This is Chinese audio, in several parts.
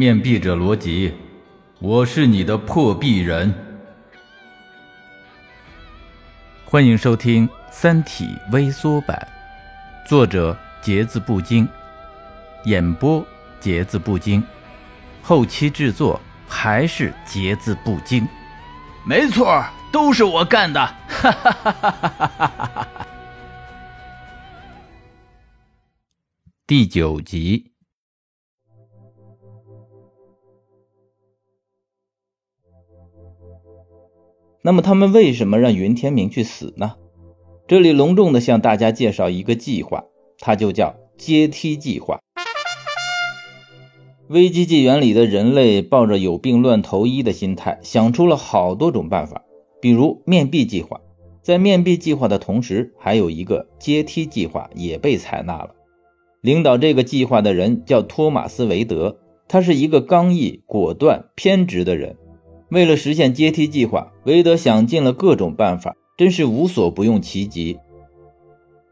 面壁者罗辑，我是你的破壁人。欢迎收听《三体》微缩版，作者节字不精，演播节字不精，后期制作还是节字不精。没错，都是我干的！哈哈哈哈哈哈！第九集。那么他们为什么让云天明去死呢？这里隆重的向大家介绍一个计划，它就叫阶梯计划。危机纪元里的人类抱着有病乱投医的心态，想出了好多种办法，比如面壁计划。在面壁计划的同时，还有一个阶梯计划也被采纳了。领导这个计划的人叫托马斯·韦德，他是一个刚毅、果断、偏执的人。为了实现阶梯计划，韦德想尽了各种办法，真是无所不用其极。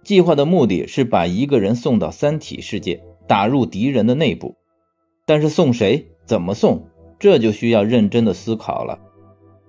计划的目的是把一个人送到三体世界，打入敌人的内部。但是送谁、怎么送，这就需要认真的思考了。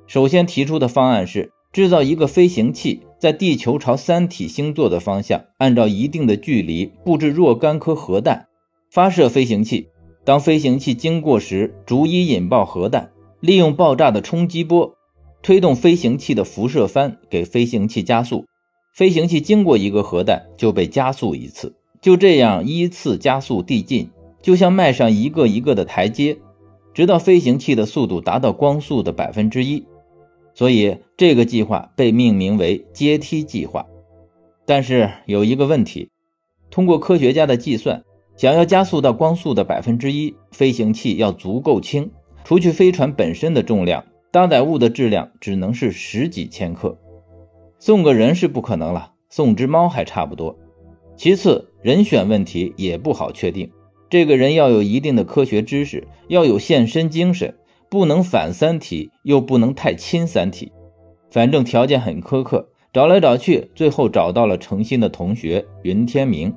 首先提出的方案是制造一个飞行器，在地球朝三体星座的方向，按照一定的距离布置若干颗核弹，发射飞行器。当飞行器经过时，逐一引爆核弹。利用爆炸的冲击波推动飞行器的辐射帆，给飞行器加速。飞行器经过一个核弹就被加速一次，就这样依次加速递进，就像迈上一个一个的台阶，直到飞行器的速度达到光速的百分之一。所以这个计划被命名为阶梯计划。但是有一个问题，通过科学家的计算，想要加速到光速的百分之一，飞行器要足够轻。除去飞船本身的重量，搭载物的质量只能是十几千克。送个人是不可能了，送只猫还差不多。其次，人选问题也不好确定。这个人要有一定的科学知识，要有献身精神，不能反三体，又不能太亲三体。反正条件很苛刻。找来找去，最后找到了程心的同学云天明。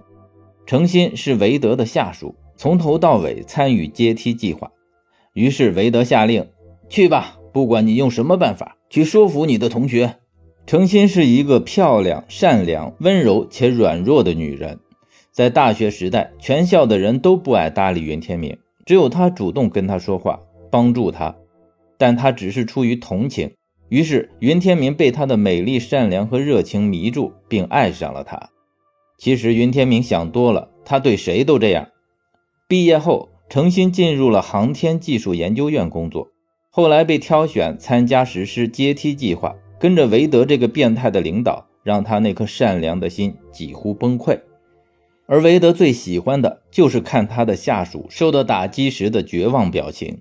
程心是韦德的下属，从头到尾参与阶梯计划。于是韦德下令：“去吧，不管你用什么办法去说服你的同学。”程心是一个漂亮、善良、温柔且软弱的女人。在大学时代，全校的人都不爱搭理云天明，只有她主动跟他说话，帮助他。但她只是出于同情。于是云天明被她的美丽、善良和热情迷住，并爱上了她。其实云天明想多了，他对谁都这样。毕业后。程心进入了航天技术研究院工作，后来被挑选参加实施阶梯计划，跟着韦德这个变态的领导，让他那颗善良的心几乎崩溃。而韦德最喜欢的就是看他的下属受到打击时的绝望表情。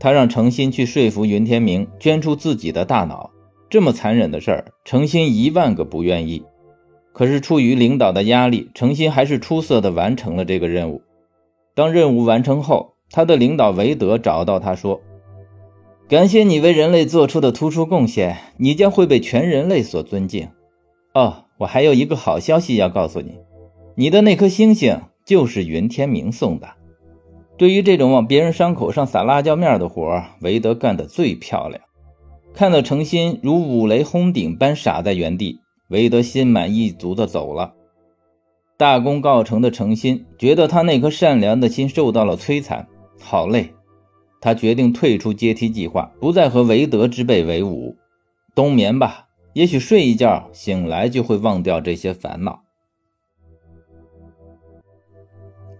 他让程心去说服云天明捐出自己的大脑，这么残忍的事儿，程心一万个不愿意。可是出于领导的压力，程心还是出色的完成了这个任务。当任务完成后，他的领导韦德找到他说：“感谢你为人类做出的突出贡献，你将会被全人类所尊敬。哦，我还有一个好消息要告诉你，你的那颗星星就是云天明送的。”对于这种往别人伤口上撒辣椒面的活，韦德干得最漂亮。看到程心如五雷轰顶般傻在原地，韦德心满意足地走了。大功告成的程心觉得他那颗善良的心受到了摧残，好累。他决定退出阶梯计划，不再和韦德之辈为伍。冬眠吧，也许睡一觉醒来就会忘掉这些烦恼。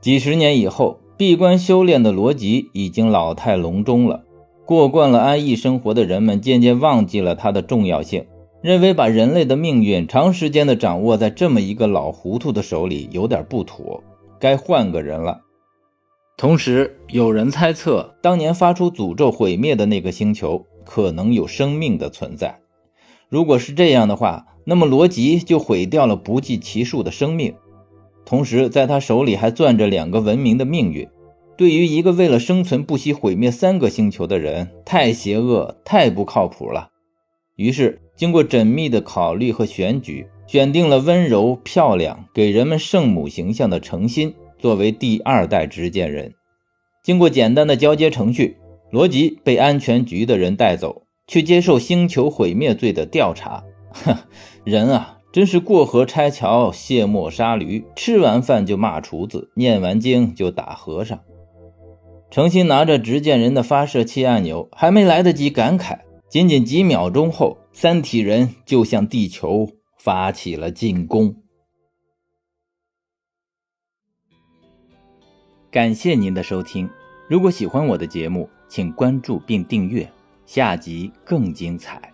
几十年以后，闭关修炼的罗辑已经老态龙钟了，过惯了安逸生活的人们渐渐忘记了它的重要性。认为把人类的命运长时间的掌握在这么一个老糊涂的手里有点不妥，该换个人了。同时，有人猜测，当年发出诅咒毁灭的那个星球可能有生命的存在。如果是这样的话，那么罗辑就毁掉了不计其数的生命，同时在他手里还攥着两个文明的命运。对于一个为了生存不惜毁灭三个星球的人，太邪恶，太不靠谱了。于是。经过缜密的考虑和选举，选定了温柔漂亮、给人们圣母形象的程心作为第二代执剑人。经过简单的交接程序，罗辑被安全局的人带走，去接受星球毁灭罪的调查。哼，人啊，真是过河拆桥，卸磨杀驴，吃完饭就骂厨子，念完经就打和尚。程心拿着执剑人的发射器按钮，还没来得及感慨，仅仅几秒钟后，三体人就向地球发起了进攻。感谢您的收听，如果喜欢我的节目，请关注并订阅，下集更精彩。